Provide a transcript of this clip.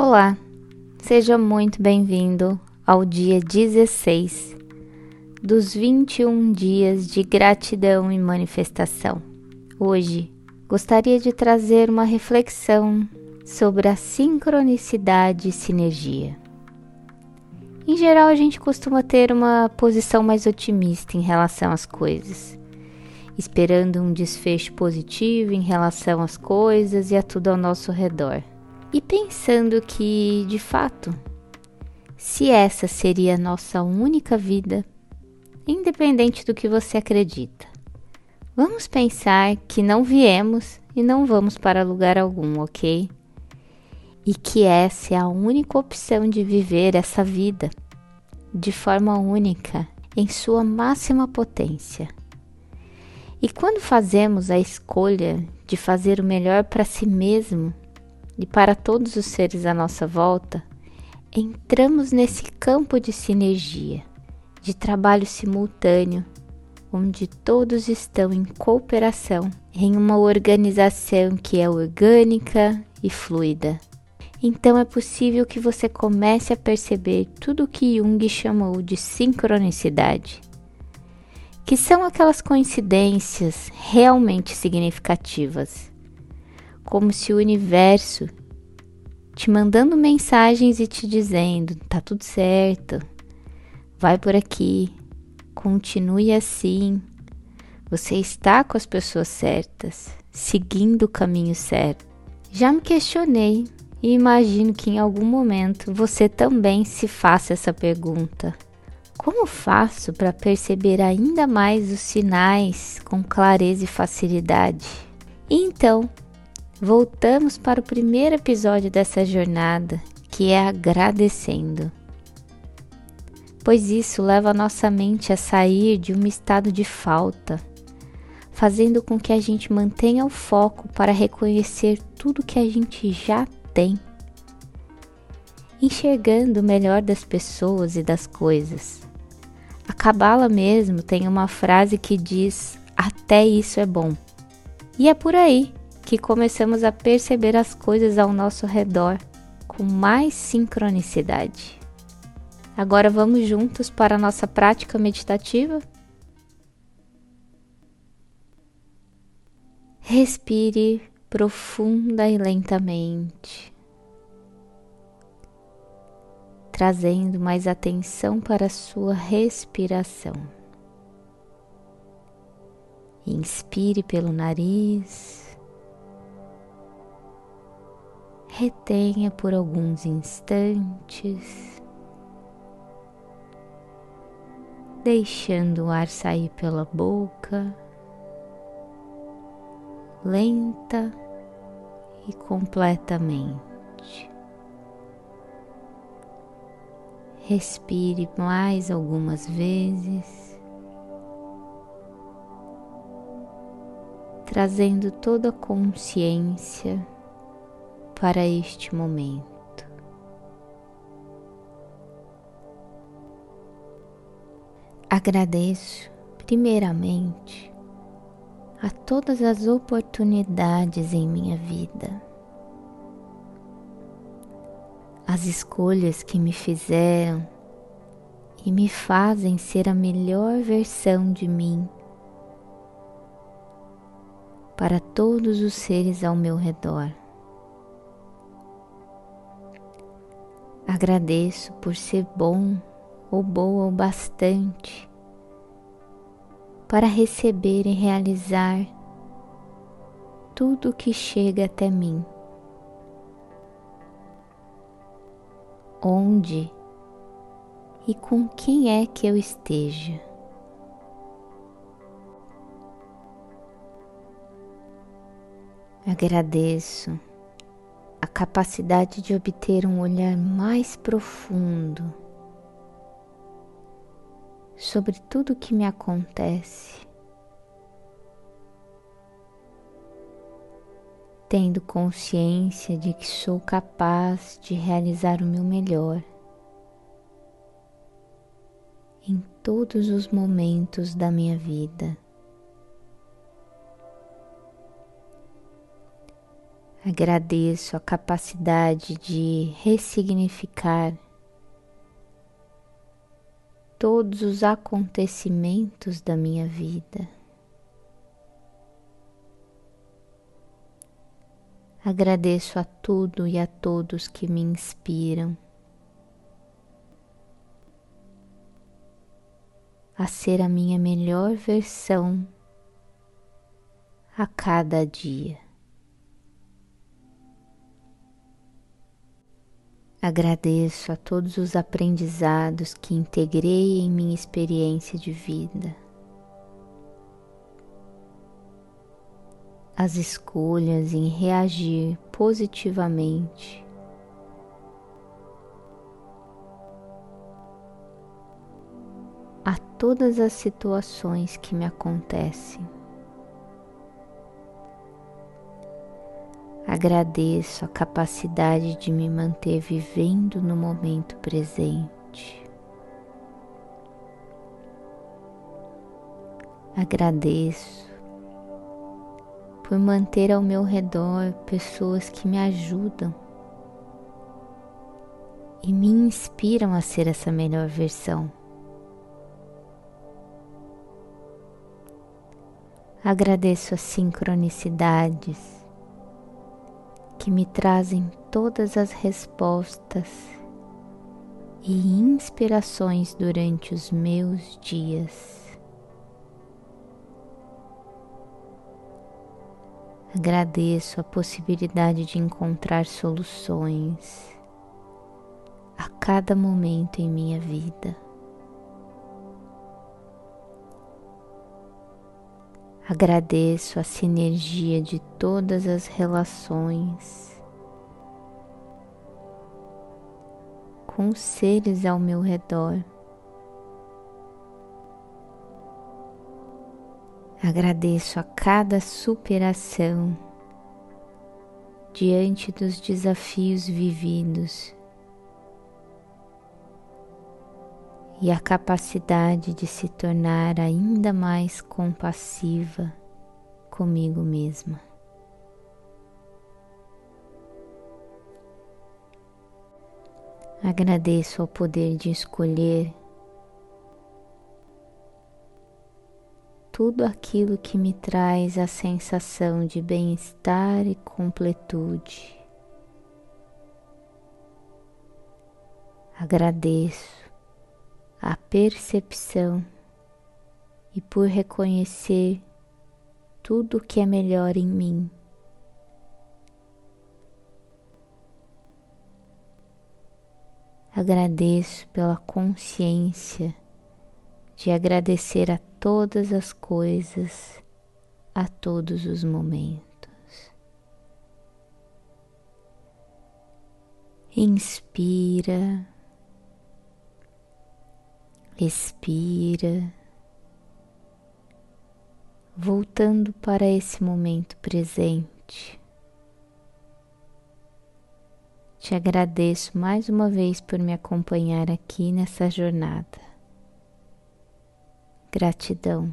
Olá, seja muito bem-vindo ao dia 16 dos 21 dias de gratidão e manifestação. Hoje gostaria de trazer uma reflexão sobre a sincronicidade e sinergia. Em geral, a gente costuma ter uma posição mais otimista em relação às coisas, esperando um desfecho positivo em relação às coisas e a tudo ao nosso redor. E pensando que, de fato, se essa seria a nossa única vida, independente do que você acredita, vamos pensar que não viemos e não vamos para lugar algum, ok? e que essa é a única opção de viver essa vida de forma única, em sua máxima potência. E quando fazemos a escolha de fazer o melhor para si mesmo e para todos os seres à nossa volta, entramos nesse campo de sinergia, de trabalho simultâneo, onde todos estão em cooperação em uma organização que é orgânica e fluida. Então é possível que você comece a perceber tudo o que Jung chamou de sincronicidade, que são aquelas coincidências realmente significativas, como se o universo te mandando mensagens e te dizendo: tá tudo certo, vai por aqui, continue assim, você está com as pessoas certas, seguindo o caminho certo. Já me questionei e imagino que em algum momento você também se faça essa pergunta: Como faço para perceber ainda mais os sinais com clareza e facilidade? Então, voltamos para o primeiro episódio dessa jornada, que é agradecendo. Pois isso leva a nossa mente a sair de um estado de falta, fazendo com que a gente mantenha o foco para reconhecer tudo que a gente já tem, enxergando o melhor das pessoas e das coisas. A Cabala mesmo tem uma frase que diz: Até isso é bom. E é por aí que começamos a perceber as coisas ao nosso redor com mais sincronicidade. Agora vamos juntos para a nossa prática meditativa? Respire profunda e lentamente, trazendo mais atenção para a sua respiração. Inspire pelo nariz, retenha por alguns instantes, deixando o ar sair pela boca lenta e completamente. Respire mais algumas vezes, trazendo toda a consciência para este momento. Agradeço primeiramente a todas as oportunidades em minha vida, as escolhas que me fizeram e me fazem ser a melhor versão de mim para todos os seres ao meu redor. Agradeço por ser bom ou boa o bastante para receber e realizar tudo que chega até mim. Onde e com quem é que eu esteja. Agradeço a capacidade de obter um olhar mais profundo sobre tudo que me acontece, tendo consciência de que sou capaz de realizar o meu melhor em todos os momentos da minha vida. Agradeço a capacidade de ressignificar todos os acontecimentos da minha vida. Agradeço a tudo e a todos que me inspiram a ser a minha melhor versão a cada dia. Agradeço a todos os aprendizados que integrei em minha experiência de vida, as escolhas em reagir positivamente a todas as situações que me acontecem. Agradeço a capacidade de me manter vivendo no momento presente. Agradeço por manter ao meu redor pessoas que me ajudam e me inspiram a ser essa melhor versão. Agradeço as sincronicidades que me trazem todas as respostas e inspirações durante os meus dias. Agradeço a possibilidade de encontrar soluções a cada momento em minha vida. Agradeço a sinergia de todas as relações com seres ao meu redor. Agradeço a cada superação diante dos desafios vividos e a capacidade de se tornar ainda mais compassiva comigo mesma. Agradeço ao poder de escolher tudo aquilo que me traz a sensação de bem-estar e completude. Agradeço a percepção e por reconhecer tudo o que é melhor em mim. Agradeço pela consciência de agradecer a todas as coisas, a todos os momentos. Inspira Respira, voltando para esse momento presente. Te agradeço mais uma vez por me acompanhar aqui nessa jornada. Gratidão.